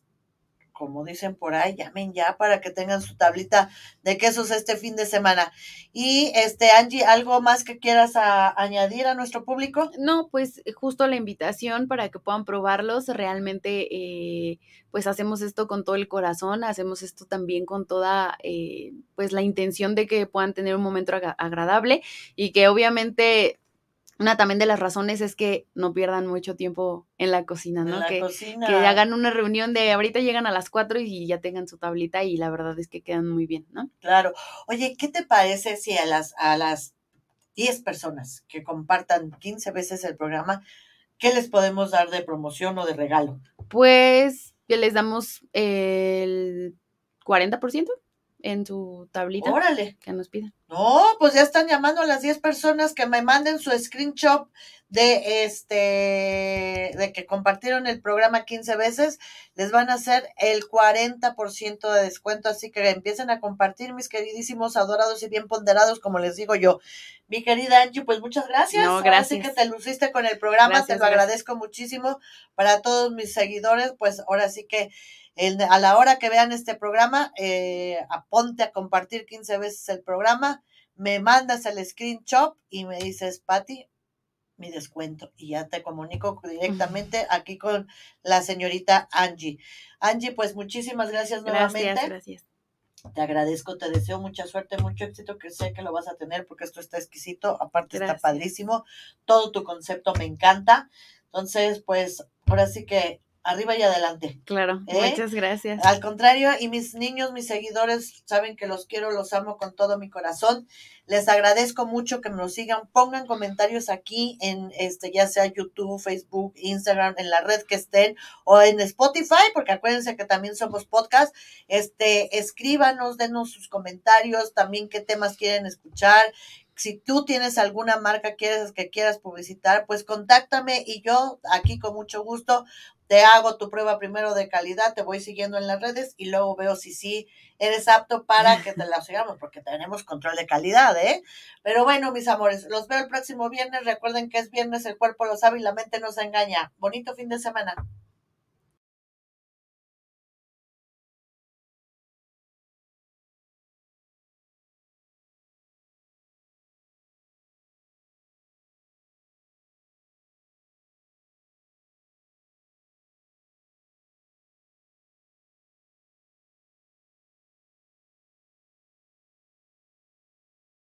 como dicen por ahí, llamen ya para que tengan su tablita de quesos este fin de semana. Y este Angie, ¿algo más que quieras añadir a nuestro público? No, pues justo la invitación para que puedan probarlos. Realmente, eh, pues hacemos esto con todo el corazón, hacemos esto también con toda, eh, pues la intención de que puedan tener un momento agradable y que obviamente una también de las razones es que no pierdan mucho tiempo en la cocina, ¿no? que, que hagan una reunión de ahorita llegan a las cuatro y ya tengan su tablita y la verdad es que quedan muy bien, ¿no? Claro. Oye, ¿qué te parece si a las, a las 10 personas que compartan 15 veces el programa, ¿qué les podemos dar de promoción o de regalo? Pues que les damos el 40% en su tablita. Órale. Que nos piden. No, pues ya están llamando a las 10 personas que me manden su screenshot de este, de que compartieron el programa 15 veces, les van a hacer el 40% de descuento, así que empiecen a compartir, mis queridísimos adorados y bien ponderados, como les digo yo. Mi querida Angie, pues muchas gracias. No, gracias. Así que te luciste con el programa, te lo agradezco muchísimo. Para todos mis seguidores, pues ahora sí que a la hora que vean este programa, eh, aponte a compartir 15 veces el programa, me mandas el screenshot y me dices, Patti, mi descuento. Y ya te comunico directamente aquí con la señorita Angie. Angie, pues muchísimas gracias, nuevamente. Gracias, gracias. Te agradezco, te deseo mucha suerte, mucho éxito, que sé que lo vas a tener porque esto está exquisito, aparte está padrísimo, todo tu concepto me encanta. Entonces, pues ahora sí que arriba y adelante. Claro, ¿Eh? muchas gracias. Al contrario, y mis niños, mis seguidores, saben que los quiero, los amo con todo mi corazón. Les agradezco mucho que me lo sigan. Pongan comentarios aquí en este, ya sea YouTube, Facebook, Instagram, en la red que estén, o en Spotify, porque acuérdense que también somos podcast. Este, escríbanos, denos sus comentarios, también qué temas quieren escuchar, si tú tienes alguna marca quieres, que quieras publicitar, pues contáctame y yo aquí con mucho gusto te hago tu prueba primero de calidad, te voy siguiendo en las redes y luego veo si sí eres apto para que te la sigamos, porque tenemos control de calidad, ¿eh? Pero bueno, mis amores, los veo el próximo viernes. Recuerden que es viernes, el cuerpo lo sabe y la mente nos engaña. Bonito fin de semana.